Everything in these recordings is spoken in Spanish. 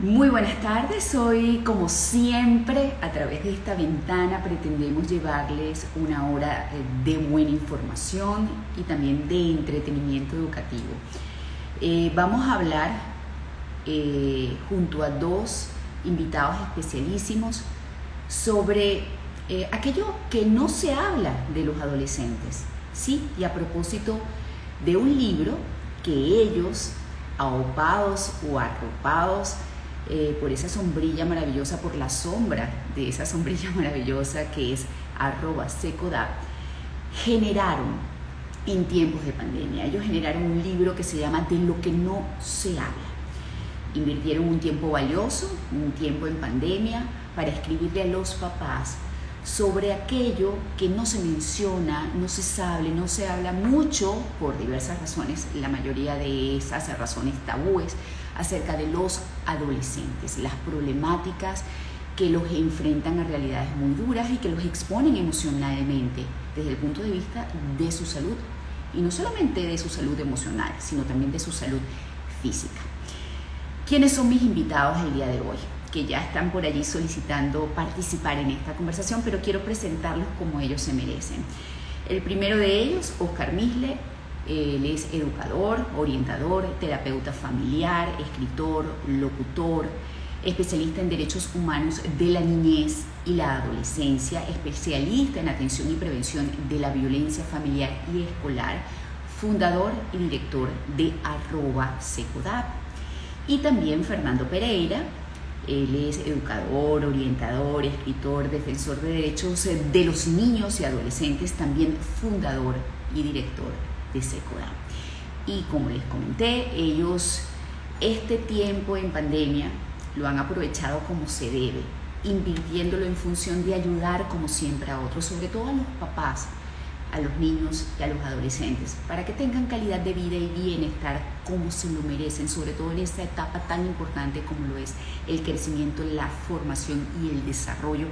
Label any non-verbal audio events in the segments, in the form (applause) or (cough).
Muy buenas tardes, hoy como siempre a través de esta ventana pretendemos llevarles una hora de buena información y también de entretenimiento educativo. Eh, vamos a hablar eh, junto a dos invitados especialísimos sobre eh, aquello que no se habla de los adolescentes, ¿sí? Y a propósito de un libro que ellos, ahopados o arropados, eh, por esa sombrilla maravillosa, por la sombra de esa sombrilla (laughs) maravillosa que es arroba secoda, generaron en tiempos de pandemia. Ellos generaron un libro que se llama De lo que no se habla. Invirtieron un tiempo valioso, un tiempo en pandemia, para escribirle a los papás sobre aquello que no se menciona, no se sabe, no se habla mucho por diversas razones, la mayoría de esas razones tabúes, acerca de los adolescentes, las problemáticas que los enfrentan a realidades muy duras y que los exponen emocionalmente desde el punto de vista de su salud. Y no solamente de su salud emocional, sino también de su salud física. ¿Quiénes son mis invitados el día de hoy? Que ya están por allí solicitando participar en esta conversación, pero quiero presentarlos como ellos se merecen. El primero de ellos, Oscar Misle, él es educador, orientador, terapeuta familiar, escritor, locutor, especialista en derechos humanos de la niñez y la adolescencia, especialista en atención y prevención de la violencia familiar y escolar, fundador y director de arroba secodap. Y también Fernando Pereira, él es educador, orientador, escritor, defensor de derechos de los niños y adolescentes, también fundador y director de Secoda. Y como les comenté, ellos este tiempo en pandemia lo han aprovechado como se debe, invirtiéndolo en función de ayudar como siempre a otros, sobre todo a los papás, a los niños y a los adolescentes, para que tengan calidad de vida y bienestar como se lo merecen, sobre todo en esta etapa tan importante como lo es el crecimiento, la formación y el desarrollo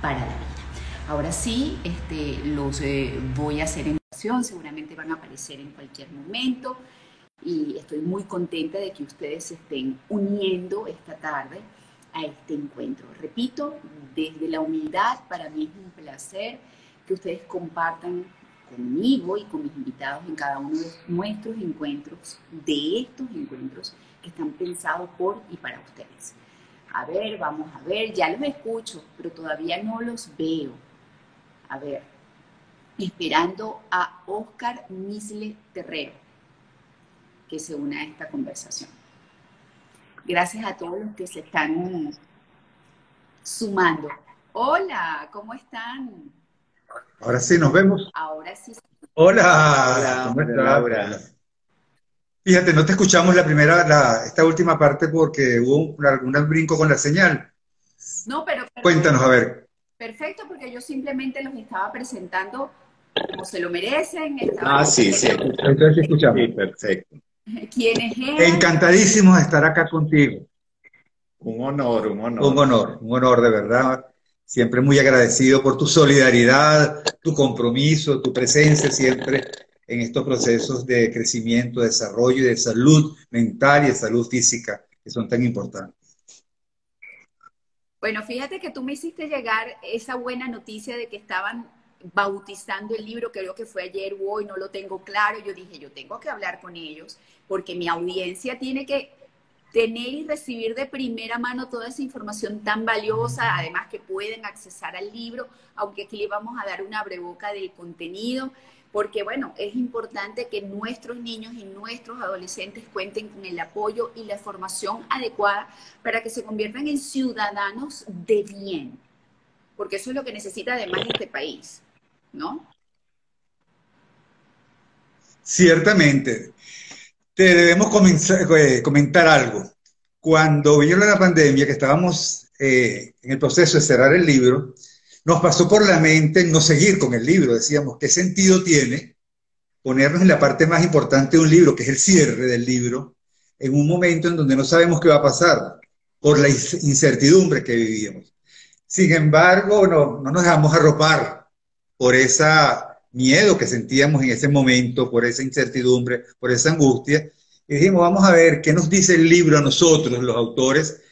para la vida. Ahora sí, este, los eh, voy a hacer en seguramente van a aparecer en cualquier momento y estoy muy contenta de que ustedes se estén uniendo esta tarde a este encuentro. Repito, desde la humildad, para mí es un placer que ustedes compartan conmigo y con mis invitados en cada uno de nuestros encuentros, de estos encuentros que están pensados por y para ustedes. A ver, vamos a ver, ya los escucho, pero todavía no los veo. A ver, esperando a Oscar Misle Terrero que se una a esta conversación. Gracias a todos los que se están sumando. Hola, ¿cómo están? Ahora sí, nos vemos. Ahora sí. Hola, Hola Fíjate, no te escuchamos la primera, esta última parte porque hubo un, un brinco con la señal. No, pero, Cuéntanos, a ver. Perfecto, porque yo simplemente los estaba presentando como se lo merecen. Ah, sí, sí. Entonces escuchamos. Sí, perfecto. ¿Quién es él? Encantadísimo de estar acá contigo. Un honor, un honor. Un honor, un honor de verdad. Siempre muy agradecido por tu solidaridad, tu compromiso, tu presencia siempre en estos procesos de crecimiento, desarrollo y de salud mental y de salud física que son tan importantes. Bueno, fíjate que tú me hiciste llegar esa buena noticia de que estaban bautizando el libro, creo que fue ayer o hoy, no lo tengo claro. Yo dije, yo tengo que hablar con ellos porque mi audiencia tiene que tener y recibir de primera mano toda esa información tan valiosa, además que pueden accesar al libro, aunque aquí le vamos a dar una breboca del contenido, porque bueno, es importante que nuestros niños y nuestros adolescentes cuenten con el apoyo y la formación adecuada para que se conviertan en ciudadanos de bien, porque eso es lo que necesita además este país. ¿No? Ciertamente. Te debemos eh, comentar algo. Cuando vino la pandemia, que estábamos eh, en el proceso de cerrar el libro, nos pasó por la mente no seguir con el libro. Decíamos, ¿qué sentido tiene ponernos en la parte más importante de un libro, que es el cierre del libro, en un momento en donde no sabemos qué va a pasar por la incertidumbre que vivíamos? Sin embargo, no, no nos dejamos arropar por ese miedo que sentíamos en ese momento, por esa incertidumbre, por esa angustia. Y dijimos, vamos a ver qué nos dice el libro a nosotros, los autores,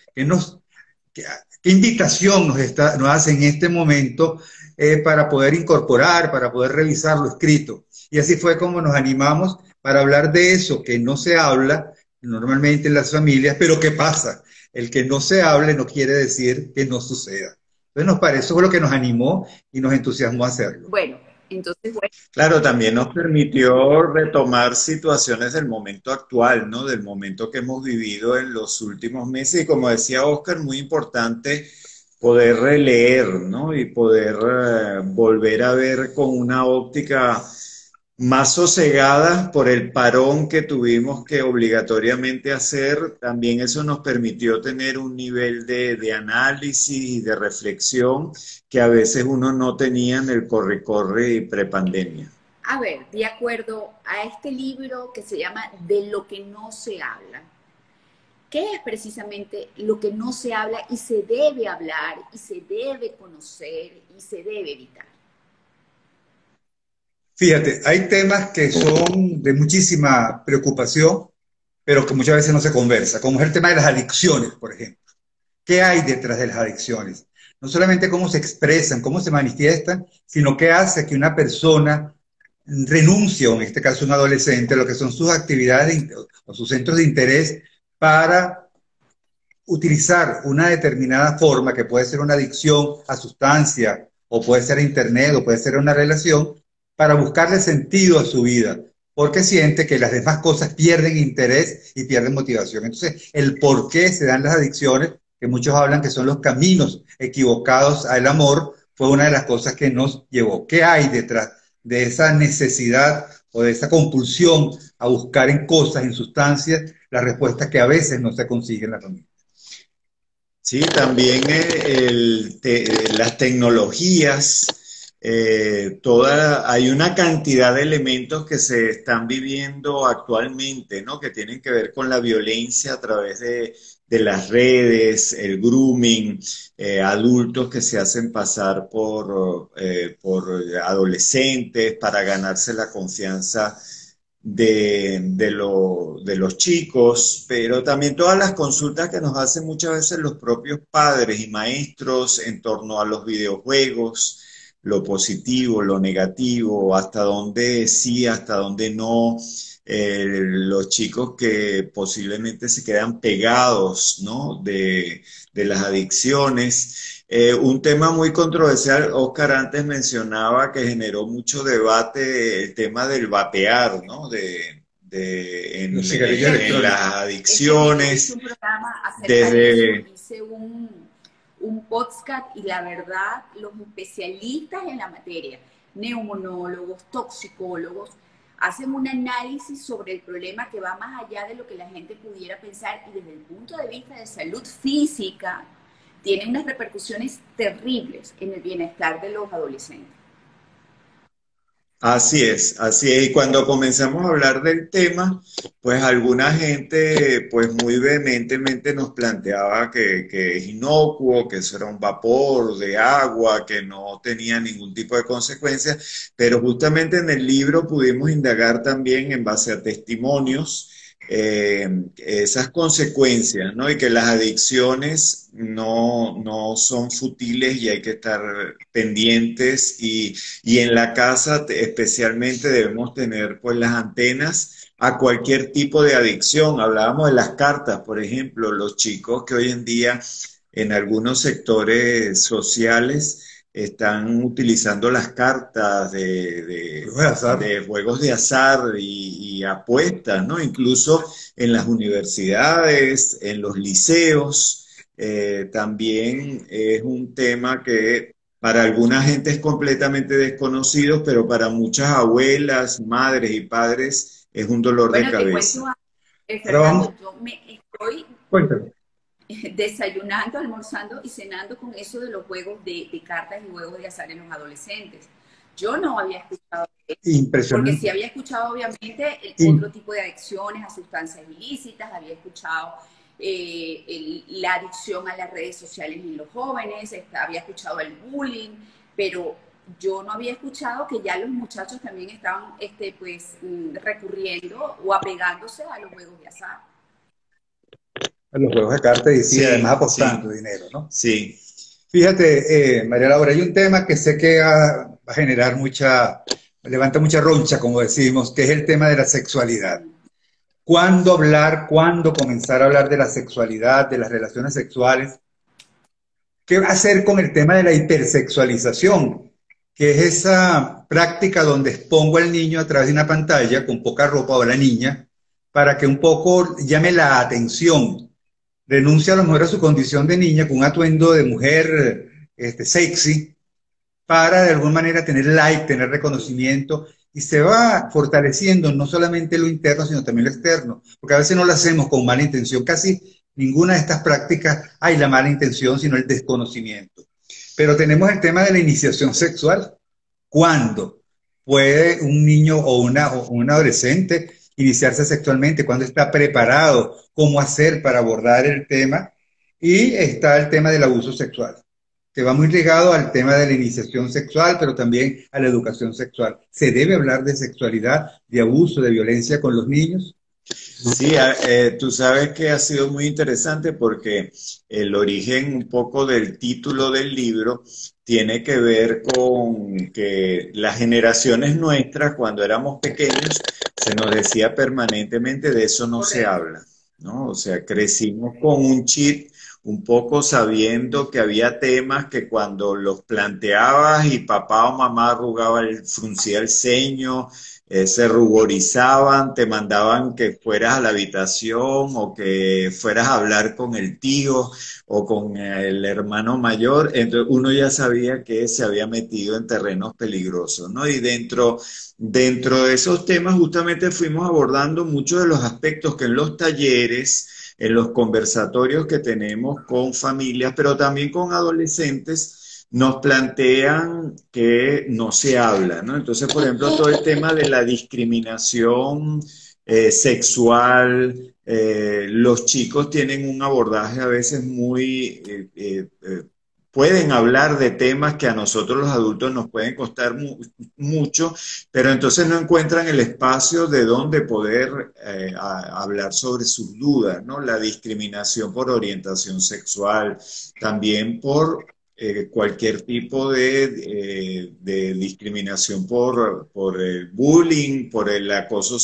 ¿Qué, invitación nos, está, nos hace en este momento eh, para poder incorporar, para poder revisar lo escrito? Y así fue como nos animamos para hablar de eso que no se habla normalmente en las familias, pero ¿qué pasa? El que no se hable no quiere decir que no suceda. Entonces nos parece, eso fue lo que nos animó y nos entusiasmó a hacerlo. Bueno, entonces, bueno. Claro, también nos permitió retomar situaciones del momento actual, ¿no? Del momento que hemos vivido en los últimos meses. Y como decía Oscar, muy importante poder releer, ¿no? Y poder eh, volver a ver con una óptica más sosegadas por el parón que tuvimos que obligatoriamente hacer, también eso nos permitió tener un nivel de, análisis y de reflexión que a veces uno no tenía en el corre-corre y prepandemia. A ver, de acuerdo a este libro que se llama De lo que no se habla, ¿qué es precisamente lo que no se habla y se debe hablar y se debe conocer y se debe evitar? Fíjate, hay temas que son de muchísima preocupación, pero que muchas veces no se conversa, como es el tema de las adicciones, por ejemplo. ¿Qué hay detrás de las adicciones? No solamente cómo se expresan, cómo se manifiestan, sino qué hace que una persona renuncie, o en este caso un adolescente, lo que son sus actividades o sus centros de interés para utilizar una determinada forma, que puede ser una adicción a sustancia, o puede ser a internet, o puede ser una relación, para buscarle sentido a su vida, porque siente que las demás cosas pierden interés y pierden motivación. Entonces, el por qué se dan las adicciones, que muchos hablan que son los caminos equivocados al amor, fue una de las cosas que nos llevó. ¿Qué hay detrás de esa necesidad o de esa compulsión a buscar en cosas, en sustancias, la respuesta que a veces no se consigue en la familia? Sí, también el, las tecnologías eh, toda, hay una cantidad de elementos que se están viviendo actualmente, ¿no? Que tienen que ver con la violencia a través de, las redes, el grooming, eh, adultos que se hacen pasar por, eh, por adolescentes para ganarse la confianza de, de, de, los chicos, pero también todas las consultas que nos hacen muchas veces los propios padres y maestros en torno a los videojuegos, lo positivo, lo negativo, hasta dónde sí, hasta dónde no. Eh, los chicos que posiblemente se quedan pegados ¿no? de, las adicciones. Eh, un tema muy controversial, Oscar antes mencionaba que generó mucho debate el tema del vapear, ¿no? De, de en, las adicciones. desde un podcast y la verdad, los especialistas en la materia, neumonólogos, toxicólogos, hacen un análisis sobre el problema que va más allá de lo que la gente pudiera pensar y desde el punto de vista de salud física tiene unas repercusiones terribles en el bienestar de los adolescentes. Así es, así es. Y cuando comenzamos a hablar del tema, pues alguna gente, pues muy vehementemente nos planteaba que, es inocuo, que eso era un vapor de agua, que no tenía ningún tipo de consecuencias, pero justamente en el libro pudimos indagar también en base a testimonios eh, esas consecuencias, ¿no? Y que las adicciones no, no, son futiles y hay que estar pendientes y, y, en la casa especialmente debemos tener pues las antenas a cualquier tipo de adicción. Hablábamos de las cartas, por ejemplo, los chicos que hoy en día en algunos sectores sociales están utilizando las cartas de, de, juegos de azar y, apuestas, ¿no? Incluso en las universidades, en los liceos, eh, también es un tema que para alguna gente es completamente desconocido, pero para muchas abuelas, madres y padres es un dolor de cabeza. Fernando, yo me estoy (laughs) desayunando, almorzando y cenando con eso de los juegos de, cartas y juegos de azar en los adolescentes. Yo no había escuchado eso, porque sí había escuchado obviamente el otro tipo de adicciones a sustancias ilícitas, había escuchado eh, la adicción a las redes sociales en los jóvenes, había escuchado el bullying, pero yo no había escuchado que ya los muchachos también estaban este, pues, mm, recurriendo o apegándose a los juegos de azar. A los juegos de cartas y sí, además apostando dinero, ¿no? Sí. Fíjate, eh, María Laura, hay un tema que sé que va a generar mucha, levanta mucha roncha, como decimos, que es el tema de la sexualidad. ¿Cuándo hablar, cuándo comenzar a hablar de la sexualidad, de las relaciones sexuales? ¿Qué hacer con el tema de la hipersexualización? Que es esa práctica donde expongo al niño a través de una pantalla con poca ropa o la niña para que un poco llame la atención. Renuncia a lo mejor a su condición de niña con un atuendo de mujer este, sexy para de alguna manera tener like, tener reconocimiento y se va fortaleciendo no solamente lo interno, sino también lo externo, porque a veces no lo hacemos con mala intención, casi ninguna de estas prácticas hay la mala intención, sino el desconocimiento. Pero tenemos el tema de la iniciación sexual. ¿Cuándo puede un niño o una, o un adolescente iniciarse sexualmente? ¿Cuándo está preparado? ¿Cómo hacer para abordar el tema? Y está el tema del abuso sexual que va muy ligado al tema de la iniciación sexual, pero también a la educación sexual. ¿Se debe hablar de sexualidad, de abuso, de violencia con los niños? Sí, eh, tú sabes que ha sido muy interesante porque el origen un poco del título del libro tiene que ver con que las generaciones nuestras, cuando éramos pequeños, se nos decía permanentemente de eso no se habla, ¿no? O sea, crecimos con un chip un poco sabiendo que había temas que cuando los planteabas y papá o mamá arrugaba el, fruncía el ceño, eh, se ruborizaban, te mandaban que fueras a la habitación o que fueras a hablar con el tío o con el hermano mayor, entonces uno ya sabía que se había metido en terrenos peligrosos, ¿no? Y dentro, dentro de esos temas justamente fuimos abordando muchos de los aspectos que en los talleres, en los conversatorios que tenemos con familias, pero también con adolescentes, nos plantean que no se habla, ¿no? Entonces, por ejemplo, todo el tema de la discriminación eh, sexual, eh, los chicos tienen un abordaje a veces muy eh, pueden hablar de temas que a nosotros los adultos nos pueden costar mucho, pero entonces no encuentran el espacio de donde poder hablar sobre sus dudas, ¿no? La discriminación por orientación sexual, también por eh, cualquier tipo de, discriminación por, el bullying, por el acoso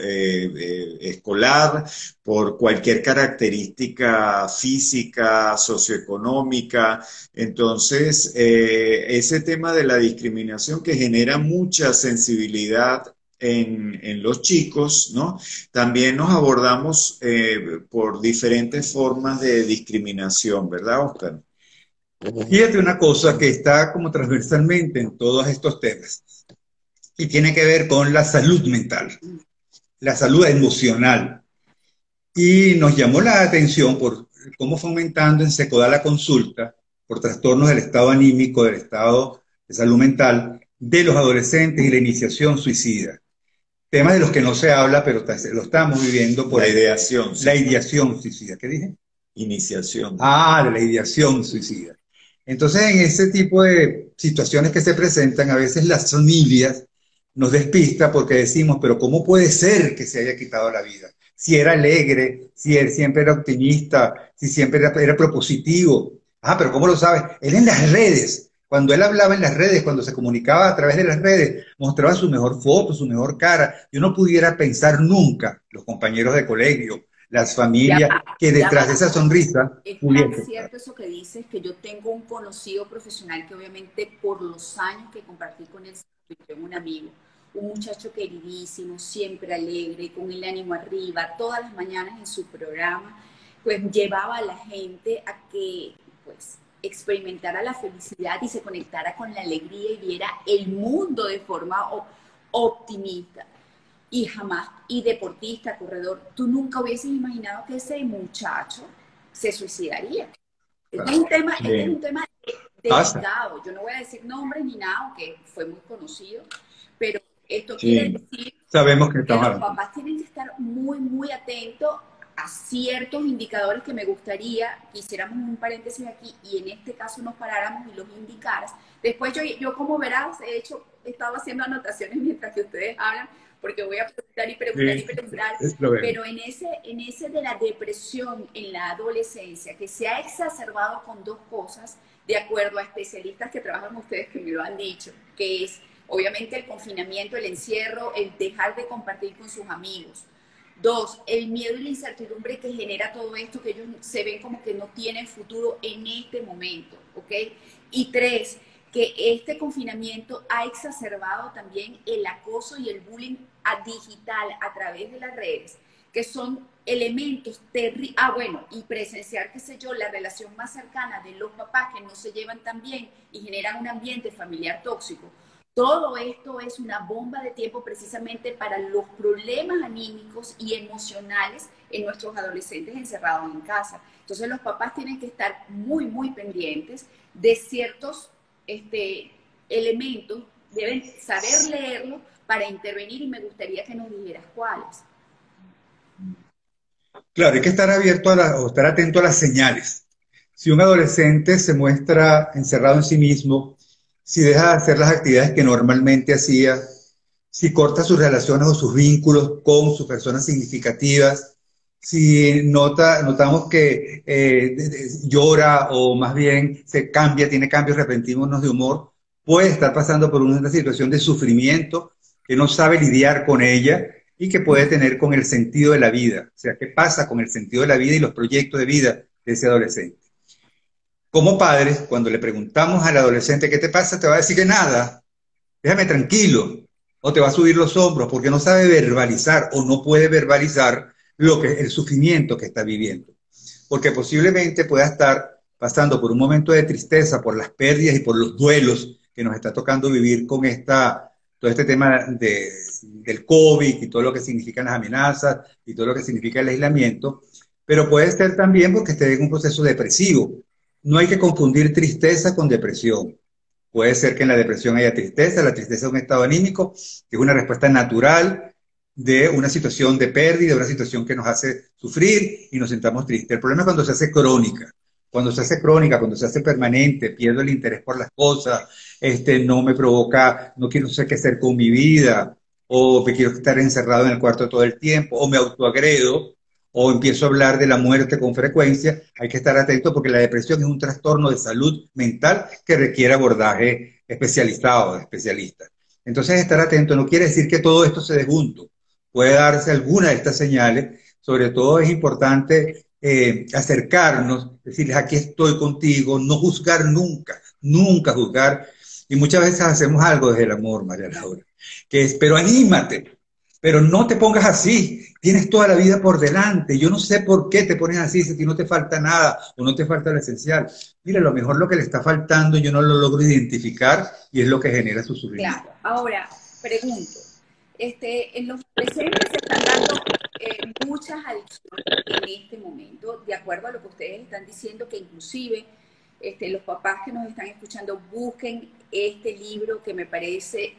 eh, escolar, por cualquier característica física, socioeconómica. Entonces, eh, ese tema de la discriminación que genera mucha sensibilidad en, en, los chicos, ¿no? También nos abordamos por diferentes formas de discriminación, ¿verdad, Oscar? Fíjate una cosa que está como transversalmente en todos estos temas y tiene que ver con la salud mental, la salud emocional. Y nos llamó la atención por cómo fue aumentando en Secoda la consulta por trastornos del estado anímico, del estado de salud mental de los adolescentes y la iniciación suicida. Temas de los que no se habla, pero lo estamos viviendo por la ideación. La ideación suicida. ¿Qué dije? Iniciación. Ah, de la ideación suicida. Entonces, en ese tipo de situaciones que se presentan, a veces las familias nos despista porque decimos, pero ¿cómo puede ser que se haya quitado la vida? Si era alegre, si él siempre era optimista, si siempre era, propositivo. Ah, pero ¿cómo lo sabes? Él en las redes, cuando él hablaba en las redes, cuando se comunicaba a través de las redes, mostraba su mejor foto, su mejor cara. Yo no pudiera pensar nunca, los compañeros de colegio, las familias, que detrás de esa sonrisa... Es tan cierto eso que dices, que yo tengo un conocido profesional que obviamente por los años que compartí con él, tengo un amigo, un muchacho queridísimo, siempre alegre, con el ánimo arriba, todas las mañanas en su programa, pues llevaba a la gente a que pues experimentara la felicidad y se conectara con la alegría y viera el mundo de forma optimista y jamás, y deportista, corredor, tú nunca hubieses imaginado que ese muchacho se suicidaría. Este es un tema, este es un tema delicado. Yo no voy a decir nombres ni nada, aunque fue muy conocido, pero esto quiere decir Sabemos que, que los papás tienen que estar muy, muy atentos a ciertos indicadores que me gustaría que hiciéramos un paréntesis aquí y en este caso nos paráramos y los indicaras. Después yo, yo como verás, he hecho, he estado haciendo anotaciones mientras que ustedes hablan, porque voy a preguntar y preguntar y preguntar, pero en ese, en ese de la depresión en la adolescencia, que se ha exacerbado con dos cosas, de acuerdo a especialistas que trabajan ustedes que me lo han dicho, que es obviamente el confinamiento, el encierro, el dejar de compartir con sus amigos. Dos, el miedo y la incertidumbre que genera todo esto, que ellos se ven como que no tienen futuro en este momento, ¿ok? Y tres, que este confinamiento ha exacerbado también el acoso y el bullying digital a través de las redes, que son elementos terribles. Ah, bueno, y presenciar, qué sé yo, la relación más cercana de los papás que no se llevan tan bien y generan un ambiente familiar tóxico. Todo esto es una bomba de tiempo precisamente para los problemas anímicos y emocionales en nuestros adolescentes encerrados en casa. Entonces los papás tienen que estar muy, muy pendientes de ciertos este, elementos, deben saber leerlo para intervenir y me gustaría que nos dijeras cuáles. Claro, hay que estar abierto a o estar atento a las señales. Si un adolescente se muestra encerrado en sí mismo, si deja de hacer las actividades que normalmente hacía, si corta sus relaciones o sus vínculos con sus personas significativas, si nota, notamos que eh, llora o más bien se cambia, tiene cambios repentinos de humor, puede estar pasando por una situación de sufrimiento que no sabe lidiar con ella y que puede tener con el sentido de la vida. O sea, ¿qué pasa con el sentido de la vida y los proyectos de vida de ese adolescente? Como padres, cuando le preguntamos al adolescente qué te pasa, te va a decir que nada, déjame tranquilo, o te va a subir los hombros porque no sabe verbalizar o no puede verbalizar lo que, el sufrimiento que está viviendo. Porque posiblemente pueda estar pasando por un momento de tristeza, por las pérdidas y por los duelos que nos está tocando vivir con esta, todo este tema de, del COVID y todo lo que significan las amenazas y todo lo que significa el aislamiento, pero puede ser también porque esté en un proceso depresivo. No hay que confundir tristeza con depresión. Puede ser que en la depresión haya tristeza, la tristeza es un estado anímico, que es una respuesta natural de una situación de pérdida, de una situación que nos hace sufrir y nos sentamos tristes. El problema es cuando se hace crónica. Cuando se hace crónica, cuando se hace permanente, pierdo el interés por las cosas, este, no me provoca, no quiero saber qué hacer con mi vida, o me quiero estar encerrado en el cuarto todo el tiempo, o me autoagredo, o empiezo a hablar de la muerte con frecuencia, hay que estar atento porque la depresión es un trastorno de salud mental que requiere abordaje especializado, de especialistas. Entonces, estar atento no quiere decir que todo esto se dé puede darse alguna de estas señales. Sobre todo es importante eh, acercarnos, decirles aquí estoy contigo, no juzgar nunca, nunca juzgar. Y muchas veces hacemos algo desde el amor, María Laura, que es, pero anímate, pero no te pongas así, tienes toda la vida por delante. Yo no sé por qué te pones así si no te falta nada o no te falta lo esencial. Mira, lo mejor lo que le está faltando yo no lo logro identificar y es lo que genera su sufrimiento. Claro, ahora pregunto, este, en los presentes eh, muchas adicciones en este momento, de acuerdo a lo que ustedes están diciendo, que inclusive este, los papás que nos están escuchando busquen este libro que me parece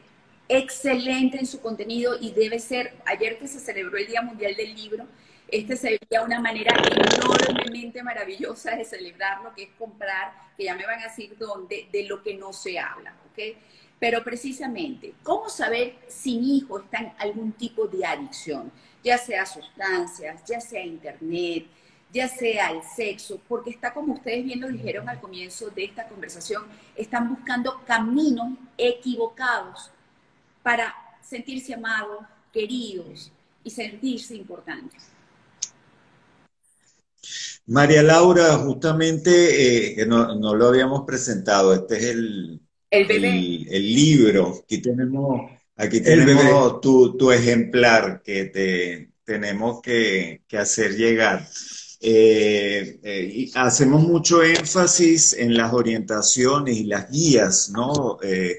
excelente en su contenido y debe ser, ayer que se celebró el Día Mundial del Libro, este sería una manera enormemente maravillosa de celebrarlo, que es comprar, que ya me van a decir dónde, de lo que no se habla, ¿ok? Pero precisamente, ¿cómo saber si mi hijo está en algún tipo de adicción? Ya sea sustancias, ya sea internet, ya sea el sexo, porque está como ustedes bien lo dijeron al comienzo de esta conversación, están buscando caminos equivocados para sentirse amados, queridos y sentirse importantes. María Laura, justamente eh, no, no, lo habíamos presentado, este es el, el El, libro. Aquí tenemos, aquí tenemos tu, ejemplar que te tenemos que, hacer llegar. Eh, eh, hacemos mucho énfasis en las orientaciones y las guías, ¿no? Eh,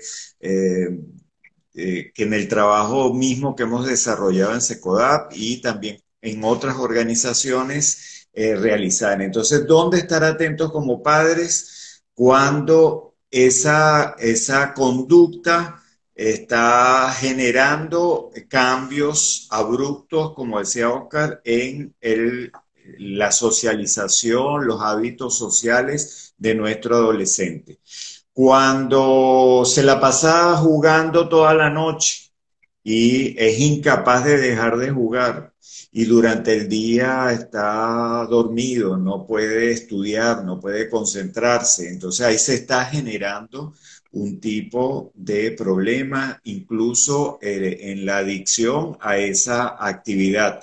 que en el trabajo mismo que hemos desarrollado en SECODAP y también en otras organizaciones realizar. Entonces, ¿dónde estar atentos como padres cuando esa, esa conducta está generando cambios abruptos, como decía Oscar, en el, la socialización, los hábitos sociales de nuestro adolescente. Cuando se la pasaba jugando toda la noche, y es incapaz de dejar de jugar y durante el día está dormido, no puede estudiar, no puede concentrarse. Entonces ahí se está generando un tipo de problema, incluso eh, en la adicción a esa actividad.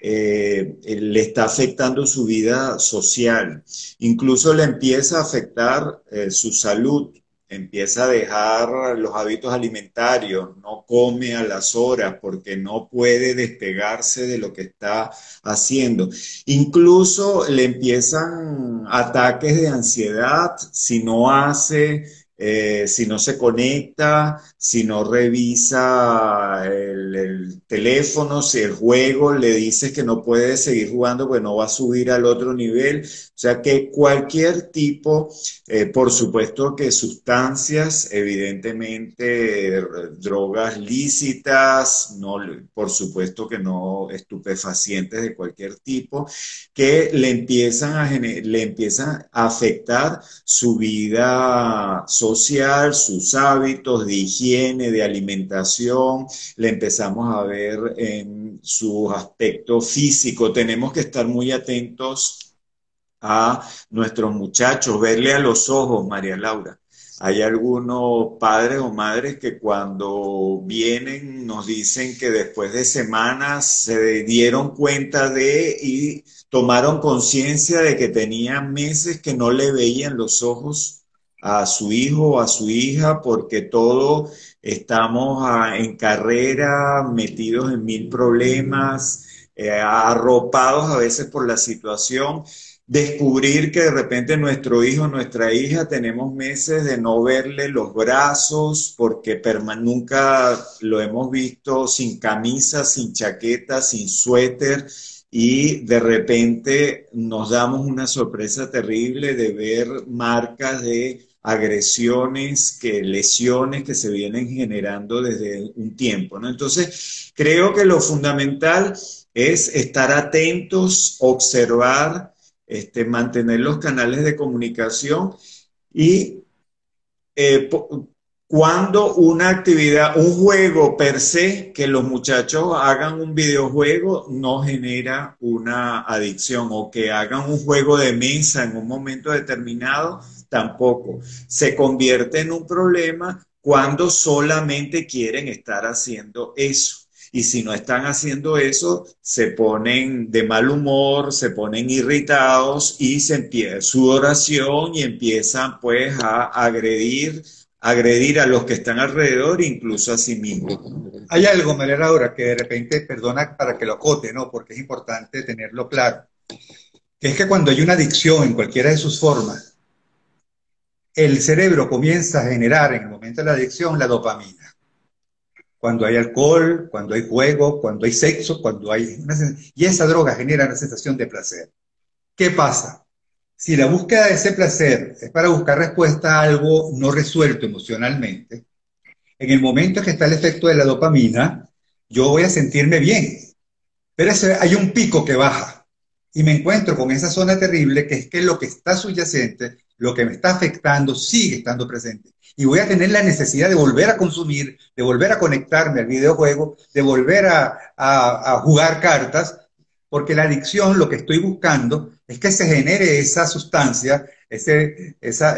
Eh, le está afectando su vida social, incluso le empieza a afectar eh, su salud, empieza a dejar los hábitos alimentarios, no come a las horas porque no puede despegarse de lo que está haciendo. Incluso le empiezan ataques de ansiedad si no hace eh, si no se conecta, si no revisa el, teléfono, si el juego le dice que no puede seguir jugando, pues no va a subir al otro nivel. O sea que cualquier tipo, eh, por supuesto que sustancias, evidentemente drogas lícitas, no, por supuesto que no estupefacientes de cualquier tipo, que le empiezan a, le empiezan a afectar su vida social, sus hábitos de higiene, de alimentación, le empezamos a ver en su aspecto físico. Tenemos que estar muy atentos a nuestros muchachos, verle a los ojos, María Laura. Hay algunos padres o madres que cuando vienen nos dicen que después de semanas se dieron cuenta de y tomaron conciencia de que tenían meses que no le veían los ojos a su hijo o a su hija porque todos estamos ah, en carrera, metidos en mil problemas, eh, arropados a veces por la situación. Descubrir que de repente nuestro hijo, nuestra hija, tenemos meses de no verle los brazos porque nunca lo hemos visto sin camisa, sin chaqueta, sin suéter y de repente nos damos una sorpresa terrible de ver marcas de agresiones, que lesiones que se vienen generando desde un tiempo, ¿no? Entonces, creo que lo fundamental es estar atentos, observar, este, mantener los canales de comunicación y eh, cuando una actividad, un juego per se, que los muchachos hagan un videojuego, no genera una adicción o que hagan un juego de mesa en un momento determinado, tampoco. Se convierte en un problema cuando solamente quieren estar haciendo eso. Y si no están haciendo eso, se ponen de mal humor, se ponen irritados y se empieza su oración y empiezan pues a agredir, agredir a los que están alrededor, incluso a sí mismos. Hay algo, María Laura, que de repente, perdona para que lo acote, ¿no? Porque es importante tenerlo claro. Es que cuando hay una adicción en cualquiera de sus formas, el cerebro comienza a generar en el momento de la adicción la dopamina. Cuando hay alcohol, cuando hay juego, cuando hay sexo, cuando hay... y esa droga genera una sensación de placer. ¿Qué pasa? Si la búsqueda de ese placer es para buscar respuesta a algo no resuelto emocionalmente, en el momento en que está el efecto de la dopamina, yo voy a sentirme bien. Pero hay un pico que baja y me encuentro con esa zona terrible que es que lo que está subyacente lo que me está afectando sigue estando presente. Y voy a tener la necesidad de volver a consumir, de volver a conectarme al videojuego, de volver a, jugar cartas, porque la adicción lo que estoy buscando es que se genere esa sustancia, ese, esa,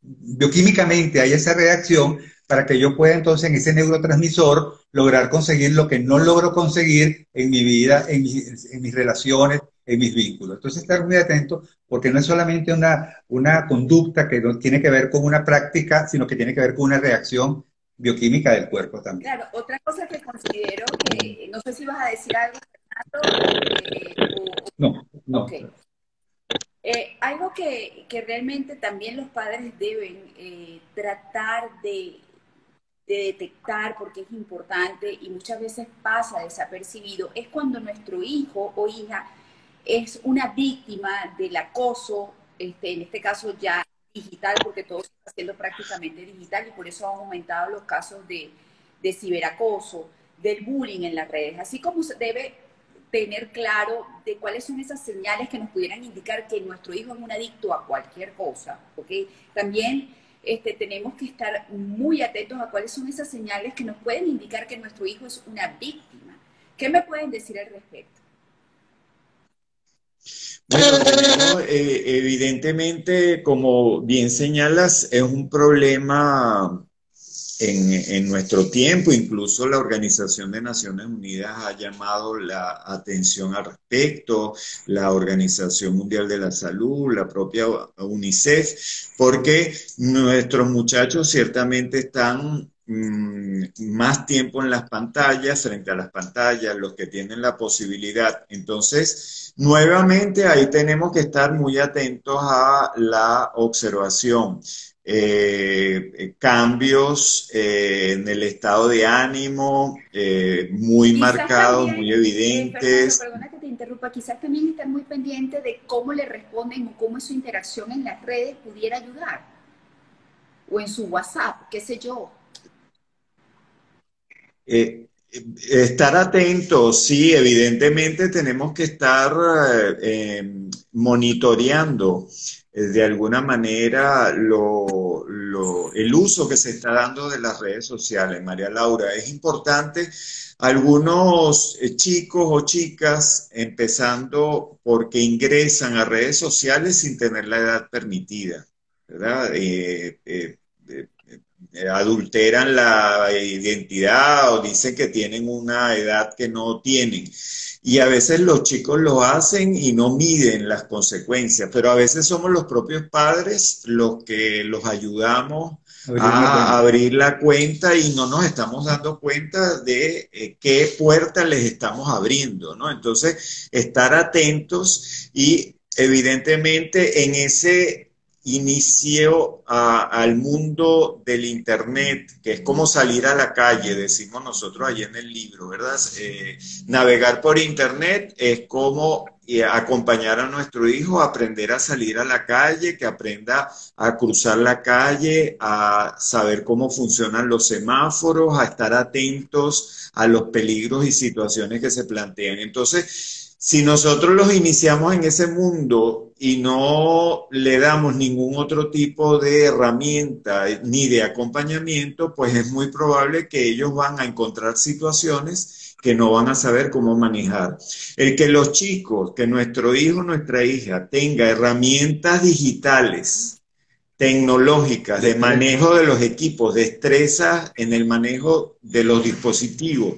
bioquímicamente hay esa reacción para que yo pueda entonces en ese neurotransmisor lograr conseguir lo que no logro conseguir en mi vida, en mis relaciones, en mis vínculos. Entonces, estar muy atento porque no es solamente una, una conducta que no tiene que ver con una práctica, sino que tiene que ver con una reacción bioquímica del cuerpo también. Claro, otra cosa que considero que, no sé si vas a decir algo, Fernando. no, no. Eh, algo que, que, realmente también los padres deben eh, tratar de, de detectar, porque es importante y muchas veces pasa desapercibido, es cuando nuestro hijo o hija es una víctima del acoso, este, en este caso ya digital, porque todo se está haciendo prácticamente digital y por eso han aumentado los casos de, ciberacoso, del bullying en las redes, así como se debe tener claro de cuáles son esas señales que nos pudieran indicar que nuestro hijo es un adicto a cualquier cosa, también este, tenemos que estar muy atentos a cuáles son esas señales que nos pueden indicar que nuestro hijo es una víctima. ¿Qué me pueden decir al respecto? Bueno, (laughs) eh, evidentemente, como bien señalas, es un problema en, nuestro tiempo, incluso la Organización de Naciones Unidas ha llamado la atención al respecto, la Organización Mundial de la Salud, la propia UNICEF, porque nuestros muchachos ciertamente están mm, más tiempo en las pantallas, frente a las pantallas, los que tienen la posibilidad. Entonces, nuevamente ahí tenemos que estar muy atentos a la observación. Eh, eh, cambios eh, en el estado de ánimo muy marcados, muy evidentes. perdona que te interrumpa, quizás también estar muy pendiente de cómo le responden o cómo es su interacción en las redes pudiera ayudar. O en su WhatsApp, qué sé yo. Estar atentos, sí, evidentemente tenemos que estar monitoreando eh, de alguna manera lo, el uso que se está dando de las redes sociales, María Laura. Es importante algunos eh, chicos o chicas empezando porque ingresan a redes sociales sin tener la edad permitida, ¿verdad? Eh, adulteran la identidad o dicen que tienen una edad que no tienen. Y a veces los chicos lo hacen y no miden las consecuencias, pero a veces somos los propios padres los que los ayudamos a abrir la cuenta y no nos estamos dando cuenta de eh, qué puerta les estamos abriendo, ¿no? Entonces, estar atentos y evidentemente en ese inicio al mundo del Internet, que es como salir a la calle, decimos nosotros allí en el libro, ¿verdad? Eh, navegar por Internet es como eh, acompañar a nuestro hijo a aprender a salir a la calle, que aprenda a cruzar la calle, a saber cómo funcionan los semáforos, a estar atentos a los peligros y situaciones que se plantean. Entonces, si nosotros los iniciamos en ese mundo y no le damos ningún otro tipo de herramienta ni de acompañamiento, pues es muy probable que ellos van a encontrar situaciones que no van a saber cómo manejar. El que los chicos, que nuestro hijo, nuestra hija tenga herramientas digitales, tecnológicas, de manejo de los equipos, destrezas en el manejo de los dispositivos,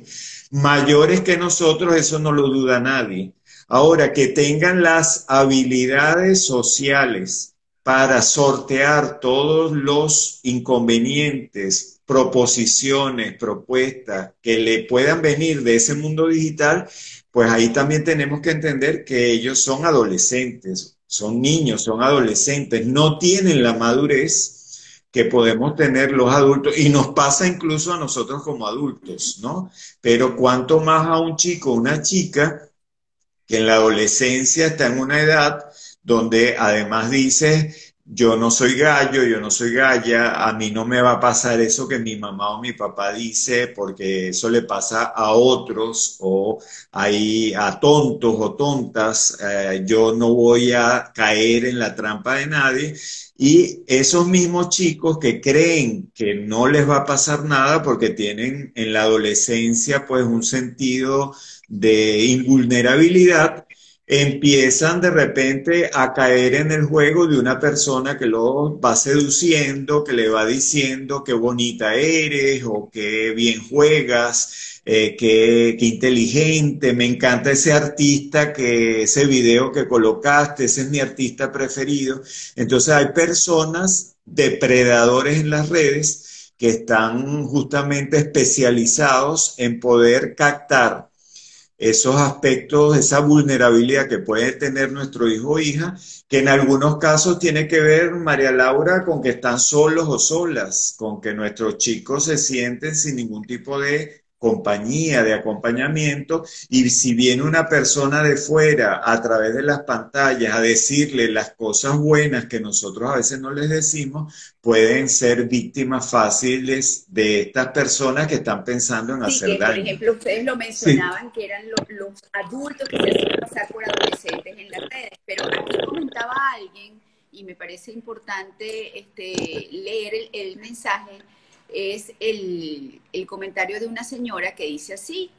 mayores que nosotros, eso no lo duda nadie. Ahora, que tengan las habilidades sociales para sortear todos los inconvenientes, proposiciones, propuestas que le puedan venir de ese mundo digital, pues ahí también tenemos que entender que ellos son adolescentes, son niños, son adolescentes, no tienen la madurez que podemos tener los adultos y nos pasa incluso a nosotros como adultos, ¿no? Pero cuanto más a un chico o una chica que en la adolescencia está en una edad donde además dice, yo no soy gallo, yo no soy galla, a mí no me va a pasar eso que mi mamá o mi papá dice, porque eso le pasa a otros o ahí a tontos o tontas, eh, yo no voy a caer en la trampa de nadie. Y esos mismos chicos que creen que no les va a pasar nada porque tienen en la adolescencia pues un sentido de invulnerabilidad, empiezan de repente a caer en el juego de una persona que los va seduciendo, que le va diciendo qué bonita eres o qué bien juegas, eh, qué, qué, inteligente, me encanta ese artista, que ese video que colocaste, ese es mi artista preferido. Entonces hay personas depredadores en las redes que están justamente especializados en poder captar esos aspectos, esa vulnerabilidad que puede tener nuestro hijo o hija, que en algunos casos tiene que ver, María Laura, con que están solos o solas, con que nuestros chicos se sienten sin ningún tipo de compañía, de acompañamiento, y si viene una persona de fuera a través de las pantallas a decirle las cosas buenas que nosotros a veces no les decimos, pueden ser víctimas fáciles de estas personas que están pensando en hacer daño. Por ejemplo, ustedes lo mencionaban que eran los, adultos que se hacían pasar por adolescentes en las redes, pero aquí comentaba alguien y me parece importante este, leer el, mensaje, es el, comentario de una señora que dice así,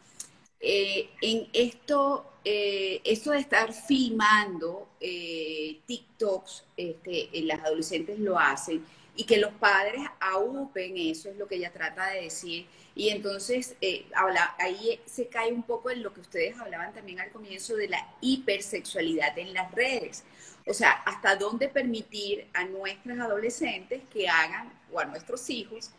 eh, en esto, eh, esto de estar filmando eh, TikToks, este, las adolescentes lo hacen, y que los padres aupen eso, es lo que ella trata de decir. Y entonces eh, habla, ahí se cae un poco en lo que ustedes hablaban también al comienzo de la hipersexualidad en las redes. O sea, hasta dónde permitir a nuestras adolescentes que hagan, o a nuestros hijos,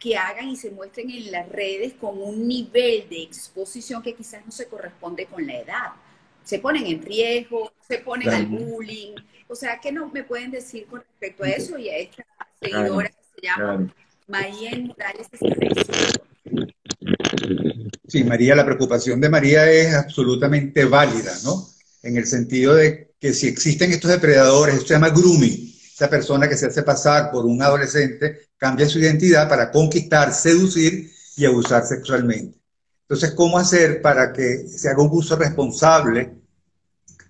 que hagan y se muestren en las redes con un nivel de exposición que quizás no se corresponde con la edad. Se ponen en riesgo, se ponen al bullying. O sea, ¿qué no me pueden decir con respecto a eso y a esta seguidora que se llama María Morales Sí, María, la preocupación de María es absolutamente válida, ¿no? En el sentido de que si existen estos depredadores, esto se llama grooming, esa persona que se hace pasar por un adolescente, cambia su identidad para conquistar, seducir y abusar sexualmente. Entonces, ¿cómo hacer para que se haga un uso responsable?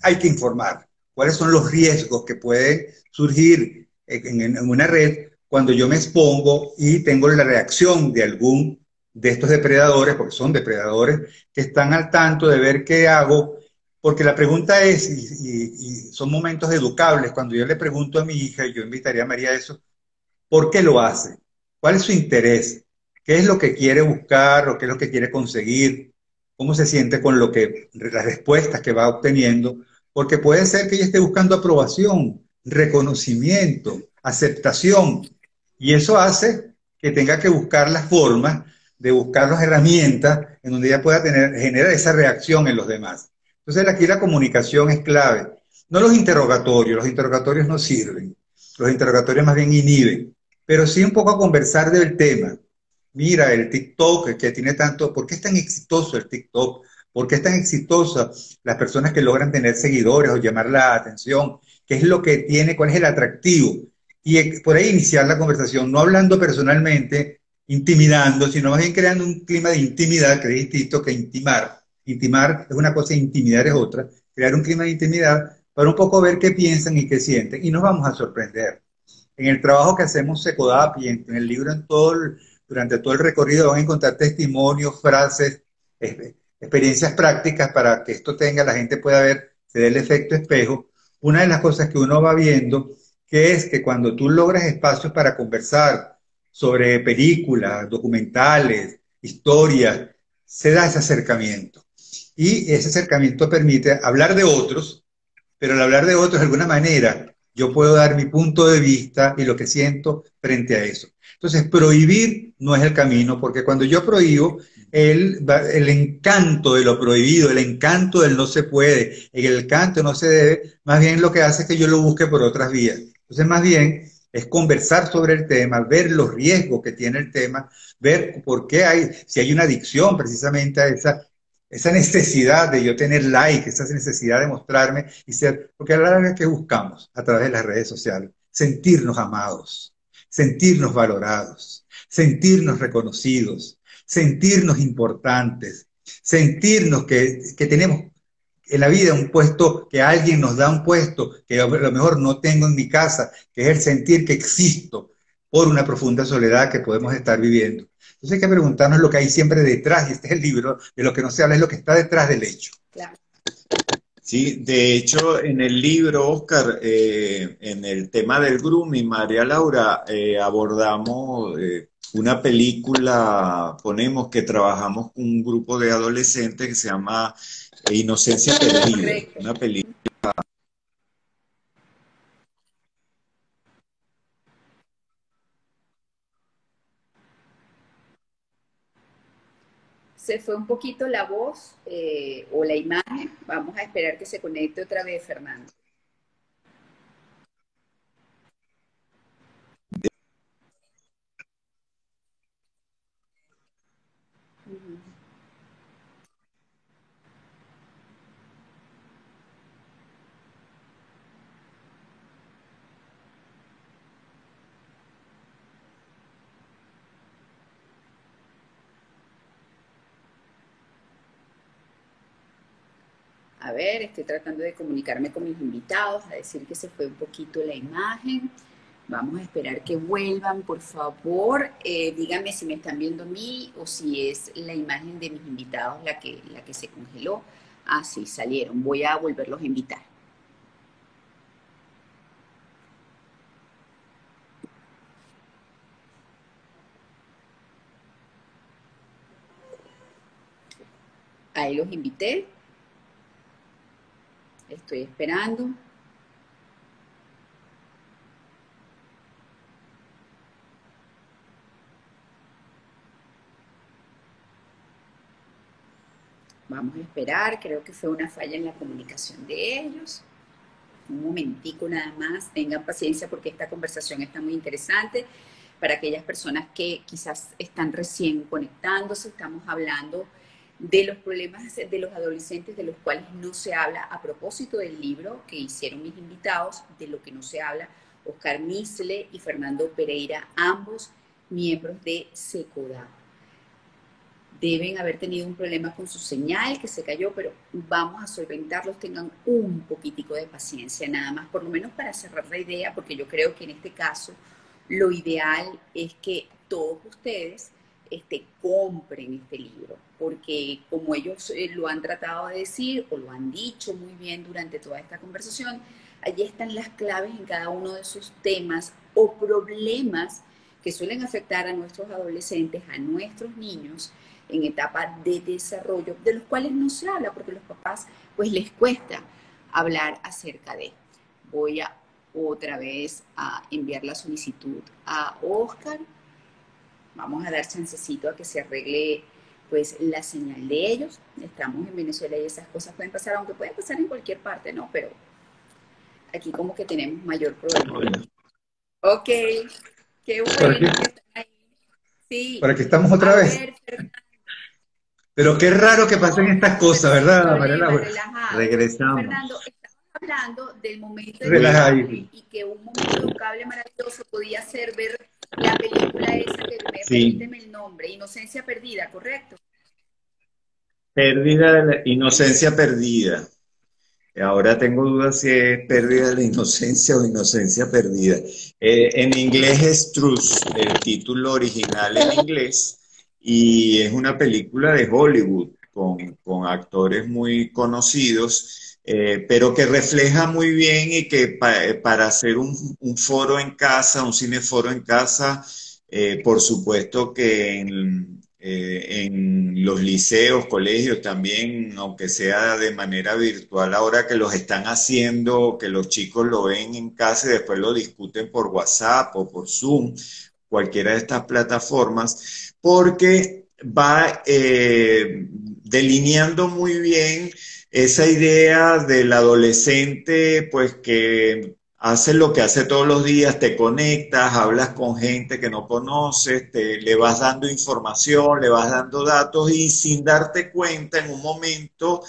Hay que informar cuáles son los riesgos que pueden surgir en, una red cuando yo me expongo y tengo la reacción de algún de estos depredadores, porque son depredadores, que están al tanto de ver qué hago, porque la pregunta es, y, son momentos educables, cuando yo le pregunto a mi hija, y yo invitaría a María a eso, ¿por qué lo hace? ¿Cuál es su interés? ¿Qué es lo que quiere buscar o qué es lo que quiere conseguir? ¿Cómo se siente con lo que, las respuestas que va obteniendo? Porque puede ser que ella esté buscando aprobación, reconocimiento, aceptación. Y eso hace que tenga que buscar las formas de buscar las herramientas en donde ella pueda tener, generar esa reacción en los demás. Entonces aquí la comunicación es clave. No los interrogatorios, los interrogatorios no sirven. Los interrogatorios más bien inhiben. Pero sí un poco a conversar del tema. Mira, el TikTok que tiene tanto, ¿por qué es tan exitoso el TikTok? ¿Por qué es tan exitosa las personas que logran tener seguidores o llamar la atención? ¿Qué es lo que tiene? ¿Cuál es el atractivo? Y por ahí iniciar la conversación, no hablando personalmente, intimidando, sino más bien creando un clima de intimidad, que es que intimar. Intimar es una cosa, intimidar es otra. Crear un clima de intimidad para un poco ver qué piensan y qué sienten. Y nos vamos a sorprender. En el trabajo que hacemos Secodap y en, el libro en todo durante todo el recorrido van a encontrar testimonios, frases, experiencias prácticas para que esto tenga, la gente pueda ver, se dé el efecto espejo. Una de las cosas que uno va viendo, que es que cuando tú logras espacios para conversar sobre películas, documentales, historias, se da ese acercamiento. Y ese acercamiento permite hablar de otros, pero al hablar de otros, de alguna manera, yo puedo dar mi punto de vista y lo que siento frente a eso. Entonces, prohibir no es el camino, porque cuando yo prohíbo, el, el encanto de lo prohibido, el encanto del no se puede, el encanto no se debe, más bien lo que hace es que yo lo busque por otras vías. Entonces, más bien es conversar sobre el tema, ver los riesgos que tiene el tema, ver por qué hay, si hay una adicción precisamente a esa, esa necesidad de yo tener like, esa necesidad de mostrarme y ser, porque a la larga que buscamos a través de las redes sociales, sentirnos amados, sentirnos valorados, sentirnos reconocidos, sentirnos importantes, sentirnos que, tenemos en la vida un puesto, que alguien nos da un puesto que a lo mejor no tengo en mi casa, que es el sentir que existo por una profunda soledad que podemos estar viviendo. Entonces hay que preguntarnos lo que hay siempre detrás, y este es el libro, de lo que no se habla, es lo que está detrás del hecho. Sí, de hecho, en el libro, Oscar, eh, en el tema del grooming, María Laura, eh, abordamos eh, una película, ponemos que trabajamos con un grupo de adolescentes que se llama Inocencia Perdida, una película se fue un poquito la voz eh, o la imagen. Vamos a esperar que se conecte otra vez, Fernando. Ver, estoy tratando de comunicarme con mis invitados, a decir que se fue un poquito la imagen. Vamos a esperar que vuelvan, por favor. Eh, díganme si me están viendo a mí o si es la imagen de mis invitados la que, la que se congeló. Ah, sí, salieron. Voy a volverlos a invitar. Ahí los invité. Estoy esperando. Vamos a esperar, creo que fue una falla en la comunicación de ellos. Un momentico nada más, tengan paciencia porque esta conversación está muy interesante. Para aquellas personas que quizás están recién conectándose, estamos hablando de los problemas de los adolescentes de los cuales no se habla a propósito del libro que hicieron mis invitados, de lo que no se habla, Oscar Misle y Fernando Pereira, ambos miembros de SECODA. Deben haber tenido un problema con su señal que se cayó, pero vamos a solventarlos, tengan un poquitico de paciencia nada más, por lo menos para cerrar la idea, porque yo creo que en este caso lo ideal es que todos ustedes este, compren este libro, porque como ellos eh, lo han tratado de decir o lo han dicho muy bien durante toda esta conversación, allí están las claves en cada uno de esos temas o problemas que suelen afectar a nuestros adolescentes, a nuestros niños, en etapa de desarrollo, de los cuales no se habla porque los papás pues les cuesta hablar acerca de. Voy a otra vez a enviar la solicitud a Oscar. Vamos a dar chancecito a que se arregle pues la señal de ellos. Estamos en Venezuela y esas cosas pueden pasar, aunque pueden pasar en cualquier parte, ¿no? Pero aquí como que tenemos mayor problema. Ok, qué bueno que están ahí. Sí. Para que estamos otra vez. Pero qué raro que pasen estas cosas, ¿verdad, María Laura? Regresamos. Fernando, estamos hablando del momento de y que un momento cable maravilloso podía ser ver la película esa que me sí. el nombre, Inocencia Perdida, ¿correcto? Pérdida de la inocencia perdida. Ahora tengo dudas si es pérdida de la inocencia o inocencia perdida. Eh, en inglés es Truth, el título original en inglés y es una película de Hollywood con, actores muy conocidos, eh, pero que refleja muy bien y que para hacer un, foro en casa, un cineforo en casa, eh, por supuesto que en, eh, en los liceos, colegios también, aunque sea de manera virtual, ahora que los están haciendo, que los chicos lo ven en casa y después lo discuten por WhatsApp o por Zoom, cualquiera de estas plataformas, porque va eh, delineando muy bien esa idea del adolescente, pues que hace lo que hace todos los días, te conectas, hablas con gente que no conoces, te, le vas dando información, le vas dando datos y sin darte cuenta en un momento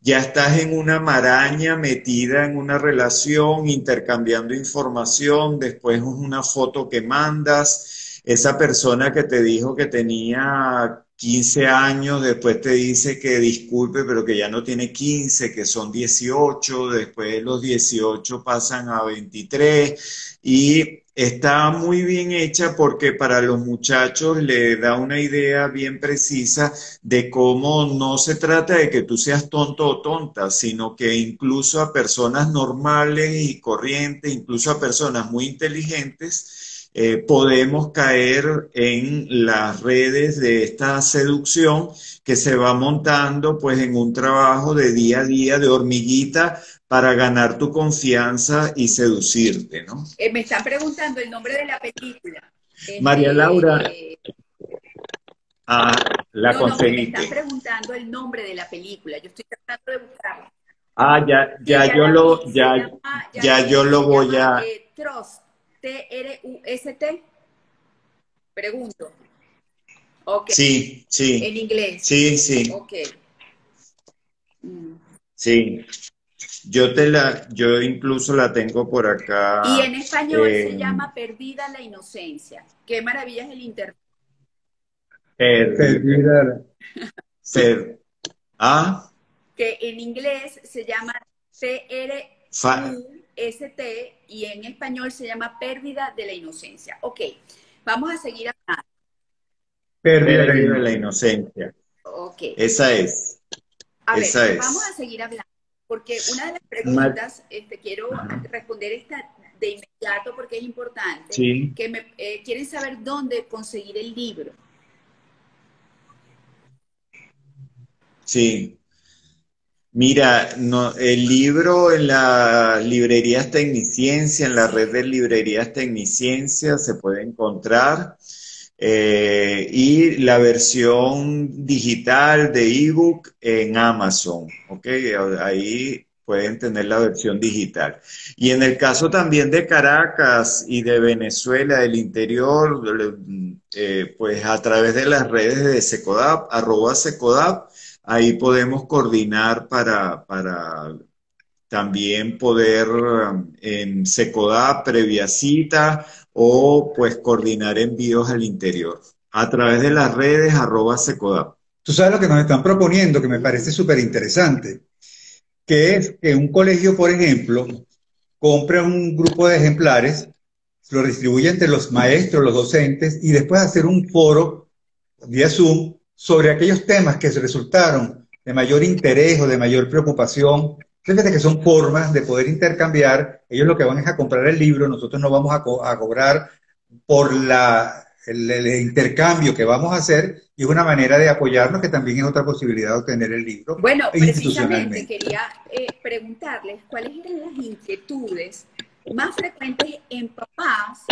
ya estás en una maraña metida en una relación, intercambiando información, después una foto que mandas, esa persona que te dijo que tenía 15 años, después te dice que disculpe, pero que ya no tiene 15, que son 18, después los 18 pasan a 23 y está muy bien hecha porque para los muchachos le da una idea bien precisa de cómo no se trata de que tú seas tonto o tonta, sino que incluso a personas normales y corrientes, incluso a personas muy inteligentes, eh, podemos caer en las redes de esta seducción que se va montando pues en un trabajo de día a día de hormiguita para ganar tu confianza y seducirte, ¿no? Eh, me están preguntando el nombre de la película. María este, Laura. Eh, ah, la no, conseguiste. me están preguando el nombre de la película. Yo estoy tratando de buscarla. Ah, ya, ya yo lo, ya, ya, yo lo voy a. Eh, Trust, T-R-U-S-T. Pregunto. Okay. Sí, sí. En inglés. Sí, sí. Ok. Mm. Sí. Yo te la, yo incluso la tengo por acá. Y en español se llama Perdida la inocencia. Qué maravilla es el internet. Perdida. Ser. ¿Ah? que en inglés se llama TRUST y en español se llama pérdida de la inocencia. Ok, vamos a seguir hablando. Pérdida de la inocencia. Ok. Esa es. A ver, vamos a seguir hablando, porque una de las preguntas, este, quiero responder esta de inmediato porque es importante, que me, eh, quieren saber dónde conseguir el libro. Sí. Mira, no, el libro en las librerías Tecniciencia, en la red de librerías Tecniciencia se puede encontrar. Eh, y la versión digital de ebook en Amazon, ¿ok? Ahí pueden tener la versión digital. Y en el caso también de Caracas y de Venezuela, del interior, eh, pues a través de las redes de Secodap, arroba Secodap, ahí podemos coordinar para, para también poder en Secodap, previa cita, o pues coordinar envíos al interior a través de las redes arroba Secodap. Tú sabes lo que nos están proponiendo, que me parece súper interesante que es que un colegio, por ejemplo, compre un grupo de ejemplares, lo distribuye entre los maestros, los docentes, y después hacer un foro vía Zoom sobre aquellos temas que resultaron de mayor interés o de mayor preocupación. Fíjate que son formas de poder intercambiar. Ellos lo que van es a comprar el libro, nosotros no vamos a, a cobrar por la el, intercambio que vamos a hacer y es una manera de apoyarnos que también es otra posibilidad de obtener el libro. Bueno, precisamente quería eh, preguntarles cuáles eran las inquietudes más frecuentes en papás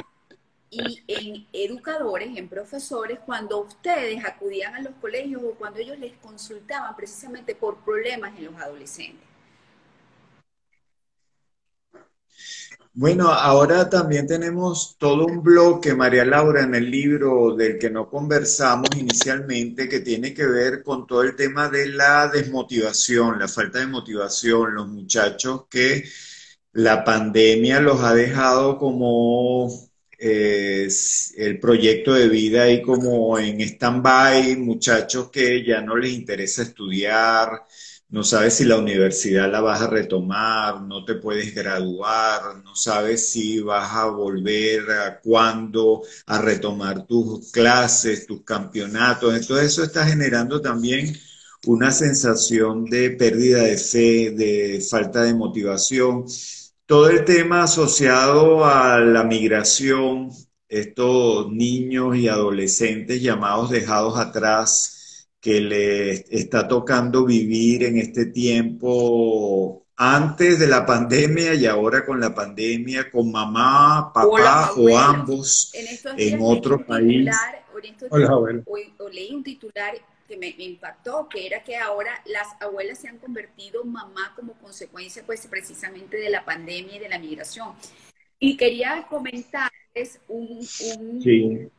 y en educadores, en profesores, cuando ustedes acudían a los colegios o cuando ellos les consultaban precisamente por problemas en los adolescentes. Bueno, ahora también tenemos todo un bloque, María Laura, en el libro del que no conversamos inicialmente, que tiene que ver con todo el tema de la desmotivación, la falta de motivación, los muchachos que la pandemia los ha dejado como el proyecto de vida y como en stand-by, muchachos que ya no les interesa estudiar, no sabes si la universidad la vas a retomar, no te puedes graduar, no sabes si vas a volver a cuándo a retomar tus clases, tus campeonatos. Entonces eso está generando también una sensación de pérdida de fe, de falta de motivación. Todo el tema asociado a la migración, estos niños y adolescentes llamados dejados atrás, que le está tocando vivir en este tiempo antes de la pandemia y ahora con la pandemia, con mamá, papá o, ambos en, otro país. O, leí un titular que me, impactó, que era que ahora las abuelas se han convertido mamá como consecuencia pues precisamente de la pandemia y de la migración. Y quería comentarles un, un,